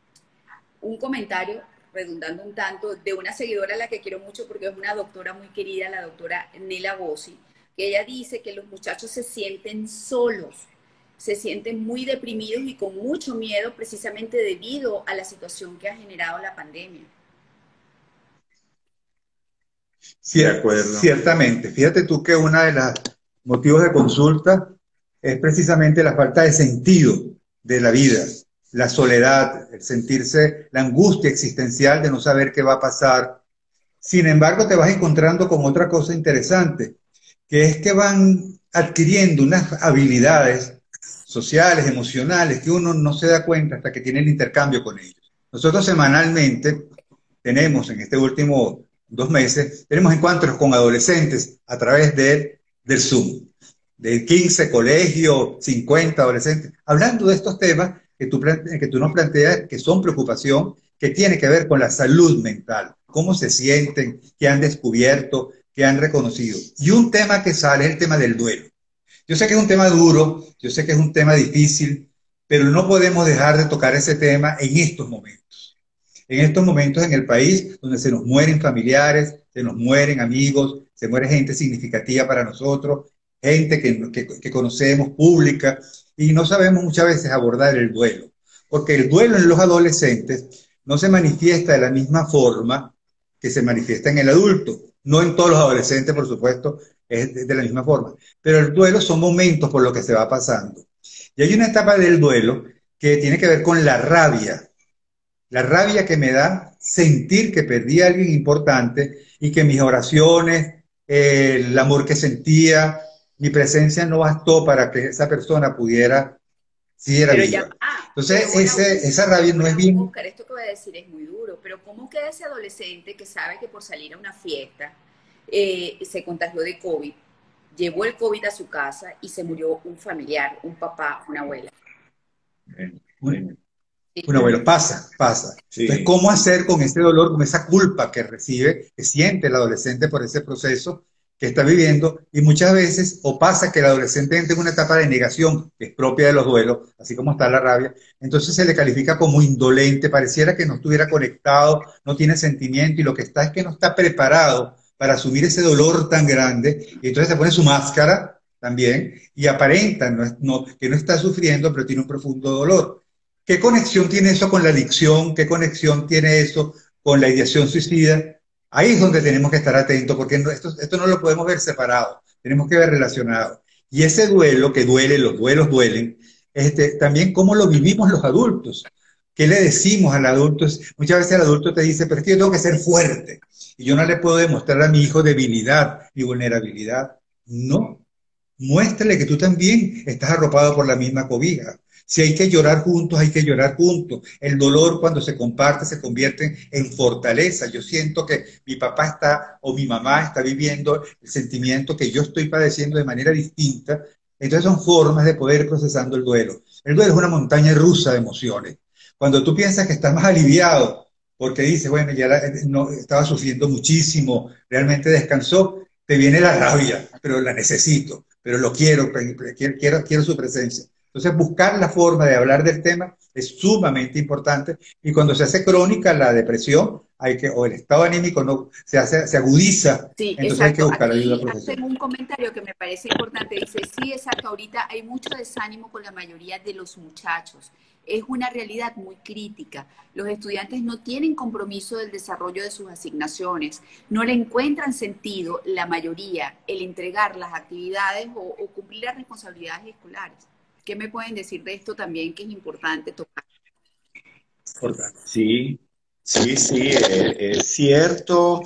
un comentario redundando un tanto, de una seguidora a la que quiero mucho porque es una doctora muy querida, la doctora Nela Bossi, que ella dice que los muchachos se sienten solos, se sienten muy deprimidos y con mucho miedo precisamente debido a la situación que ha generado la pandemia. Sí, de acuerdo. Ciertamente. Fíjate tú que uno de los motivos de consulta es precisamente la falta de sentido de la vida la soledad, el sentirse, la angustia existencial de no saber qué va a pasar. Sin embargo, te vas encontrando con otra cosa interesante, que es que van adquiriendo unas habilidades sociales, emocionales, que uno no se da cuenta hasta que tiene el intercambio con ellos. Nosotros semanalmente tenemos, en este último dos meses, tenemos encuentros con adolescentes a través de, del Zoom, de 15 colegios, 50 adolescentes, hablando de estos temas que tú, que tú nos planteas que son preocupación, que tiene que ver con la salud mental, cómo se sienten, qué han descubierto, qué han reconocido. Y un tema que sale es el tema del duelo. Yo sé que es un tema duro, yo sé que es un tema difícil, pero no podemos dejar de tocar ese tema en estos momentos. En estos momentos en el país donde se nos mueren familiares, se nos mueren amigos, se muere gente significativa para nosotros, gente que, conocemos, pública, y no sabemos muchas veces abordar el duelo, porque el duelo en los adolescentes no se manifiesta de la misma forma que se manifiesta en el adulto. No en todos los adolescentes, por supuesto, es de, de la misma forma. Pero el duelo son momentos por lo que se va pasando. Y hay una etapa del duelo que tiene que ver con la rabia. La rabia que me da sentir que perdí a alguien importante y que mis oraciones, eh, el amor que sentía, mi presencia no bastó para que esa persona pudiera siguiera Pero viva. ah, Entonces, bueno, ese- esa rabia no es bien. Oscar, esto que voy a decir es muy duro, pero ¿cómo queda ese adolescente que sabe que por salir a una fiesta eh, se contagió de COVID, llevó el COVID a su casa y se murió un familiar, un papá, una abuela? Un, un abuelo, pasa, pasa. Sí. Entonces, ¿cómo hacer con ese dolor, con esa culpa que recibe, que siente el adolescente por ese proceso que está viviendo? Y muchas veces, o pasa que el adolescente entra en una etapa de negación, que es propia de los duelos, así como está la rabia, entonces se le califica como indolente, pareciera que no estuviera conectado, no tiene sentimiento, y lo que está es que no está preparado para asumir ese dolor tan grande, y entonces se pone su máscara también, y aparenta no es- no- que no está sufriendo, pero tiene un profundo dolor. ¿Qué conexión tiene eso con la adicción? ¿Qué conexión tiene eso con la ideación suicida? Ahí es donde tenemos que estar atentos, porque esto, no lo podemos ver separado, tenemos que ver relacionado. Y ese duelo que duele, los duelos duelen, este, también cómo lo vivimos los adultos. ¿Qué le decimos al adulto? Muchas veces el adulto te dice, pero es que yo tengo que ser fuerte y yo no le puedo demostrar a mi hijo debilidad ni vulnerabilidad. No, muéstrale que tú también estás arropado por la misma cobija. Si hay que llorar juntos, hay que llorar juntos. El dolor cuando se comparte se convierte en fortaleza. Yo siento que mi papá está o mi mamá está viviendo el sentimiento que yo estoy padeciendo de manera distinta. Entonces son formas de poder ir procesando el duelo. El duelo es una montaña rusa de emociones. Cuando tú piensas que estás más aliviado porque dices, bueno, ya no, estaba sufriendo muchísimo, realmente descansó, te viene la rabia, pero la necesito, pero lo quiero, quiero, quiero su presencia. Entonces, buscar la forma de hablar del tema es sumamente importante y cuando se hace crónica la depresión, hay que, o el estado anímico no, se, hace, se agudiza, Sí, entonces hay que exacto. buscar ayuda Aquí profesional. hacen un comentario que me parece importante. Dice, sí, exacto, ahorita hay mucho desánimo con la mayoría de los muchachos. Es una realidad muy crítica. Los estudiantes no tienen compromiso del desarrollo de sus asignaciones, no le encuentran sentido, la mayoría, el entregar las actividades o, o cumplir las responsabilidades escolares. ¿Qué me pueden decir de esto también que es importante tocar? Sí, sí, sí, es, es cierto.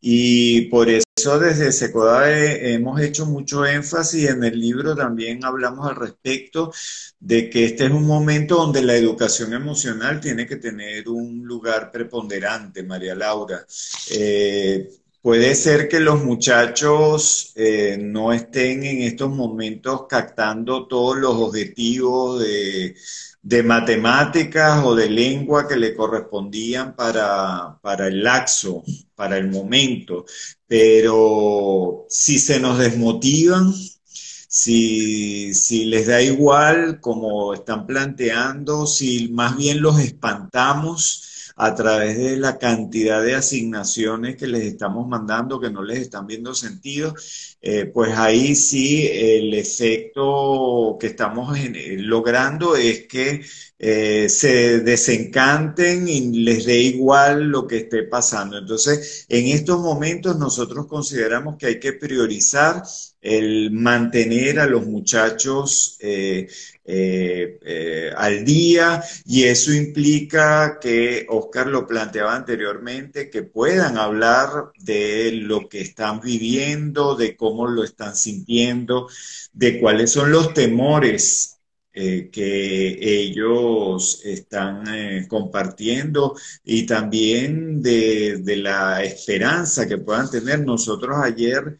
Y por eso desde Secodae hemos hecho mucho énfasis. En el libro también hablamos al respecto de que este es un momento donde la educación emocional tiene que tener un lugar preponderante, María Laura. Eh, Puede ser que los muchachos eh, no estén en estos momentos captando todos los objetivos de, de matemáticas o de lengua que le correspondían para, para el laxo, para el momento, pero si se nos desmotivan, si, si les da igual como están planteando, si más bien los espantamos a través de la cantidad de asignaciones que les estamos mandando, que no les están viendo sentido, eh, pues ahí sí el efecto que estamos eh, logrando es que eh, se desencanten y les dé igual lo que esté pasando. Entonces, en estos momentos nosotros consideramos que hay que priorizar el mantener a los muchachos eh, eh, al día y eso implica que Oscar lo planteaba anteriormente, que puedan hablar de lo que están viviendo, de cómo lo están sintiendo, de cuáles son los temores eh, que ellos están eh, compartiendo y también de, la esperanza que puedan tener. Nosotros ayer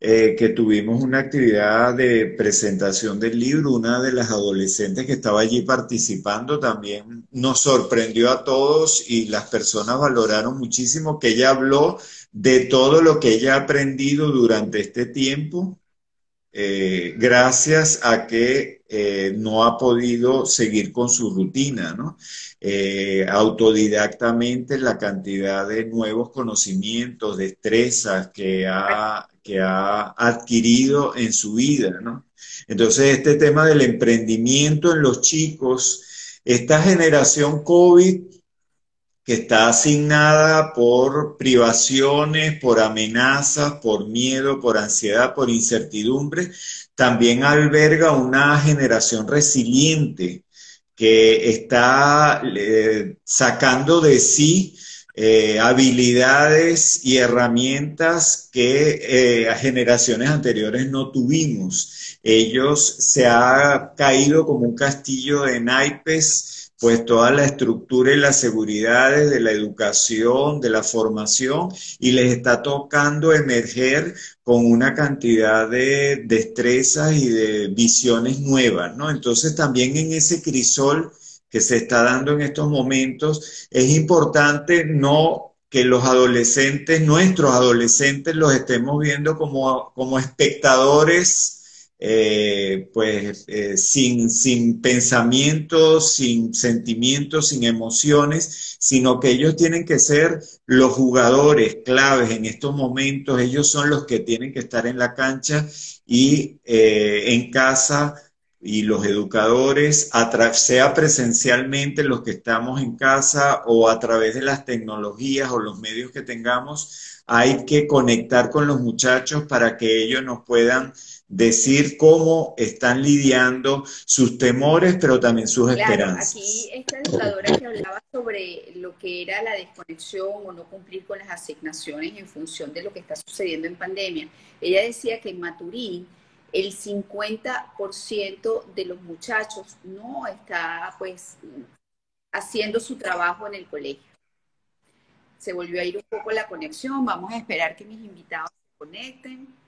eh, que tuvimos una actividad de presentación del libro, una de las adolescentes que estaba allí participando también nos sorprendió a todos y las personas valoraron muchísimo que ella habló de todo lo que ella ha aprendido durante este tiempo, gracias a que eh, no ha podido seguir con su rutina, ¿no? Eh, autodidactamente la cantidad de nuevos conocimientos, destrezas que ha, que ha adquirido en su vida, ¿no? Entonces, este tema del emprendimiento en los chicos, esta generación COVID que está asignada por privaciones, por amenazas, por miedo, por ansiedad, por incertidumbre, también alberga una generación resiliente que está eh, sacando de sí eh, habilidades y herramientas que a generaciones anteriores no tuvimos. Ellos se ha caído como un castillo de naipes pues toda la estructura y las seguridades de la educación, de la formación, y les está tocando emerger con una cantidad de destrezas y de visiones nuevas, ¿no? Entonces también en ese crisol que se está dando en estos momentos, es importante no que los adolescentes, nuestros adolescentes, los estemos viendo como, como espectadores eh, pues eh, sin, sin pensamientos, sin sentimientos, sin emociones, sino que ellos tienen que ser los jugadores claves en estos momentos, ellos son los que tienen que estar en la cancha y eh, en casa y los educadores, sea presencialmente los que estamos en casa o a través de las tecnologías o los medios que tengamos, hay que conectar con los muchachos para que ellos nos puedan decir cómo están lidiando sus temores, pero también sus esperanzas. Aquí esta educadora que hablaba sobre lo que era la desconexión o no cumplir con las asignaciones en función de lo que está sucediendo en pandemia, ella decía que en Maturín el 50% de los muchachos no está pues haciendo su trabajo en el colegio. Se volvió a ir un poco la conexión, vamos a esperar que mis invitados se conecten.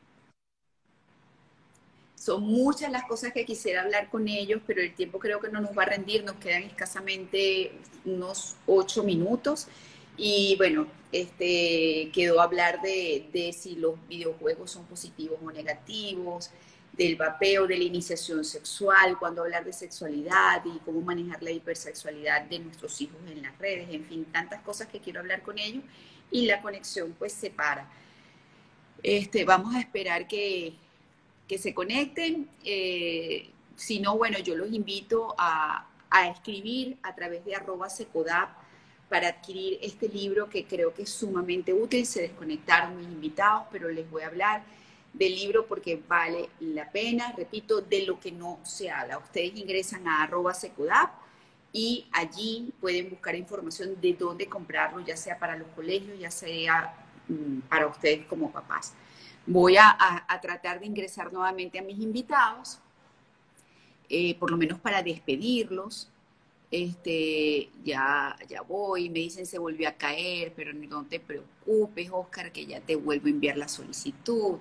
Son muchas las cosas que quisiera hablar con ellos, pero el tiempo creo que no nos va a rendir, nos quedan escasamente unos ocho minutos. Y bueno, este, quedó hablar de, de si los videojuegos son positivos o negativos, del vapeo, de la iniciación sexual, cuando hablar de sexualidad y cómo manejar la hipersexualidad de nuestros hijos en las redes, en fin, tantas cosas que quiero hablar con ellos y la conexión pues se para. Este, vamos a esperar que, que se conecten. Eh, si no, bueno, yo los invito a, escribir a través de arroba secodap para adquirir este libro que creo que es sumamente útil. Se desconectaron mis invitados, pero les voy a hablar del libro porque vale la pena, repito, de lo que no se habla. Ustedes ingresan a arroba secodap y allí pueden buscar información de dónde comprarlo, ya sea para los colegios, ya sea mm, para ustedes como papás. Voy a, tratar de ingresar nuevamente a mis invitados, eh, por lo menos para despedirlos. Este, ya, ya voy, me dicen se volvió a caer, pero no te preocupes, Oscar, que ya te vuelvo a enviar la solicitud.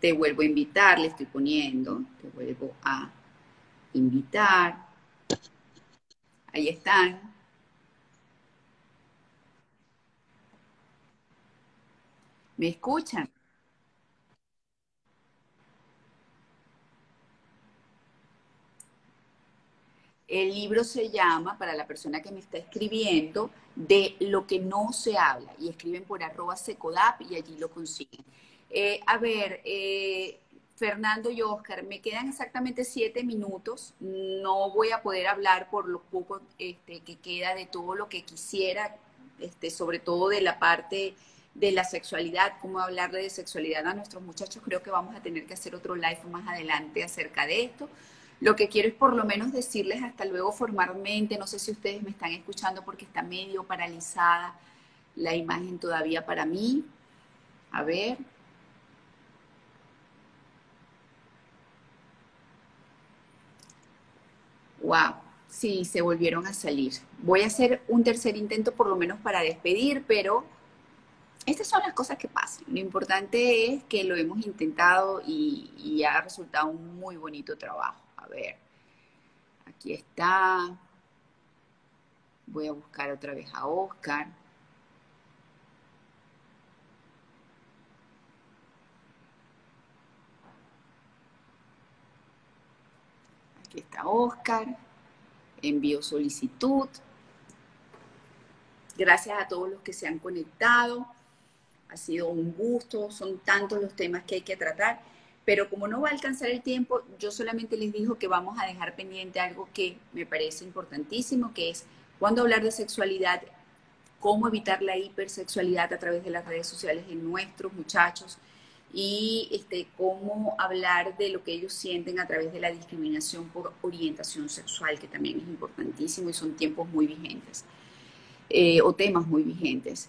Te vuelvo a invitar, le estoy poniendo, te vuelvo a invitar. Ahí están. ¿Me escuchan? El libro se llama, para la persona que me está escribiendo, de lo que no se habla. Y escriben por arroba secodap y allí lo consiguen. Eh, a ver, eh, Fernando y Oscar, me quedan exactamente siete minutos. No voy a poder hablar por lo poco este, que queda de todo lo que quisiera, este, sobre todo de la parte de la sexualidad, cómo hablarle de sexualidad a nuestros muchachos. Creo que vamos a tener que hacer otro live más adelante acerca de esto. Lo que quiero es por lo menos decirles hasta luego formalmente, no sé si ustedes me están escuchando porque está medio paralizada la imagen todavía para mí. A ver. Wow, sí, se volvieron a salir. Voy a hacer un tercer intento por lo menos para despedir, pero estas son las cosas que pasan. Lo importante es que lo hemos intentado y, ha resultado un muy bonito trabajo. A ver, aquí está. Voy a buscar otra vez a Oscar. Aquí está Oscar. Envío solicitud. Gracias a todos los que se han conectado. Ha sido un gusto, son tantos los temas que hay que tratar. Pero como no va a alcanzar el tiempo, yo solamente les digo que vamos a dejar pendiente algo que me parece importantísimo, que es cuando hablar de sexualidad, cómo evitar la hipersexualidad a través de las redes sociales en nuestros muchachos y este, cómo hablar de lo que ellos sienten a través de la discriminación por orientación sexual, que también es importantísimo y son tiempos muy vigentes, eh, o temas muy vigentes.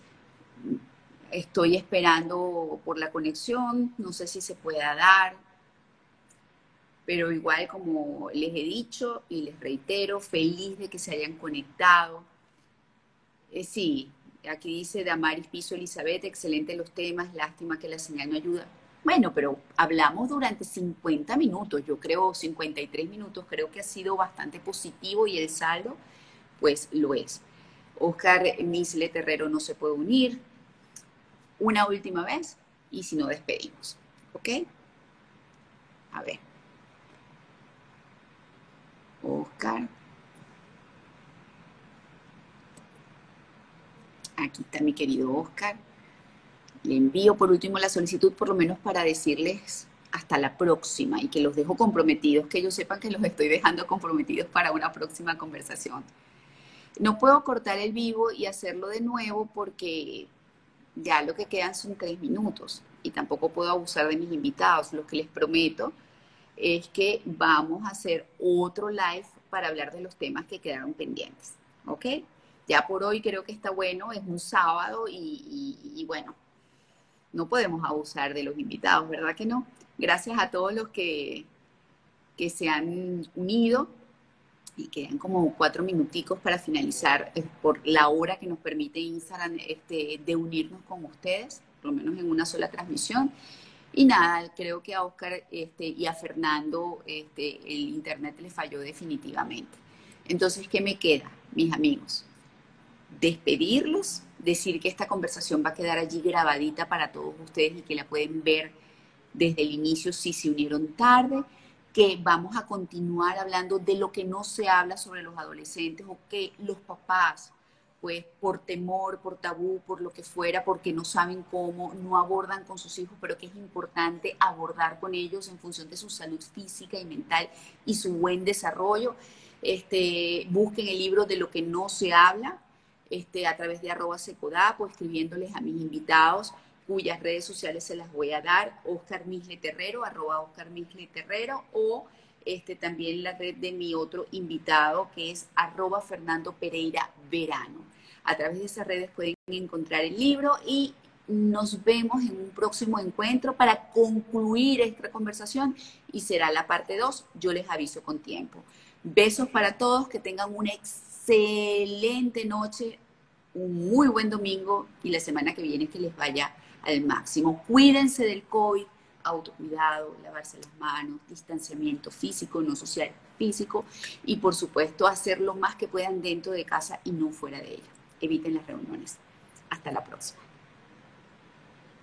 Estoy esperando por la conexión, no sé si se pueda dar, pero igual como les he dicho y les reitero, feliz de que se hayan conectado. Eh, sí, Aquí dice Damaris Piso Elizabeth, excelente los temas, lástima que la señal no ayuda. Bueno, pero hablamos durante 50 minutos, yo creo 53 minutos, creo que ha sido bastante positivo y el saldo, pues lo es. Oscar Misle Terrero no se puede unir. Una última vez y si no despedimos. ¿Ok? A ver. Oscar. Aquí está mi querido Oscar. Le envío por último la solicitud, por lo menos para decirles hasta la próxima y que los dejo comprometidos, que ellos sepan que los estoy dejando comprometidos para una próxima conversación. No puedo cortar el vivo y hacerlo de nuevo porque ya lo que quedan son tres minutos y tampoco puedo abusar de mis invitados. Lo que les prometo es que vamos a hacer otro live para hablar de los temas que quedaron pendientes. ¿Ok? Ya por hoy creo que está bueno, es un sábado y, bueno, no podemos abusar de los invitados, ¿verdad que no? Gracias a todos los que, que se han unido quedan como cuatro minuticos para finalizar eh, por la hora que nos permite Instagram este, de unirnos con ustedes, por lo menos en una sola transmisión. Y nada, creo que a Oscar este, y a Fernando este, el internet le falló definitivamente. Entonces, ¿qué me queda, mis amigos? despedirlos, decir que esta conversación va a quedar allí grabadita para todos ustedes y que la pueden ver desde el inicio si se unieron tarde, que vamos a continuar hablando de lo que no se habla sobre los adolescentes o que los papás, pues por temor, por tabú, por lo que fuera, porque no saben cómo, no abordan con sus hijos, pero que es importante abordar con ellos en función de su salud física y mental y su buen desarrollo. Este, busquen el libro de lo que no se habla, este, a través de arroba secodapo, escribiéndoles a mis invitados, cuyas redes sociales se las voy a dar, Oscar Misle Terrero, arroba Oscar Misle Terrero, o este, también la red de mi otro invitado, que es arroba Fernando Pereira Verano. A través de esas redes pueden encontrar el libro y nos vemos en un próximo encuentro para concluir esta conversación y será la parte 2. Yo les aviso con tiempo. Besos para todos, que tengan una excelente noche, un muy buen domingo y la semana que viene que les vaya al máximo. Cuídense del COVID, autocuidado, lavarse las manos, distanciamiento físico, no social, físico y por supuesto hacer lo más que puedan dentro de casa y no fuera de ella. Eviten las reuniones. Hasta la próxima.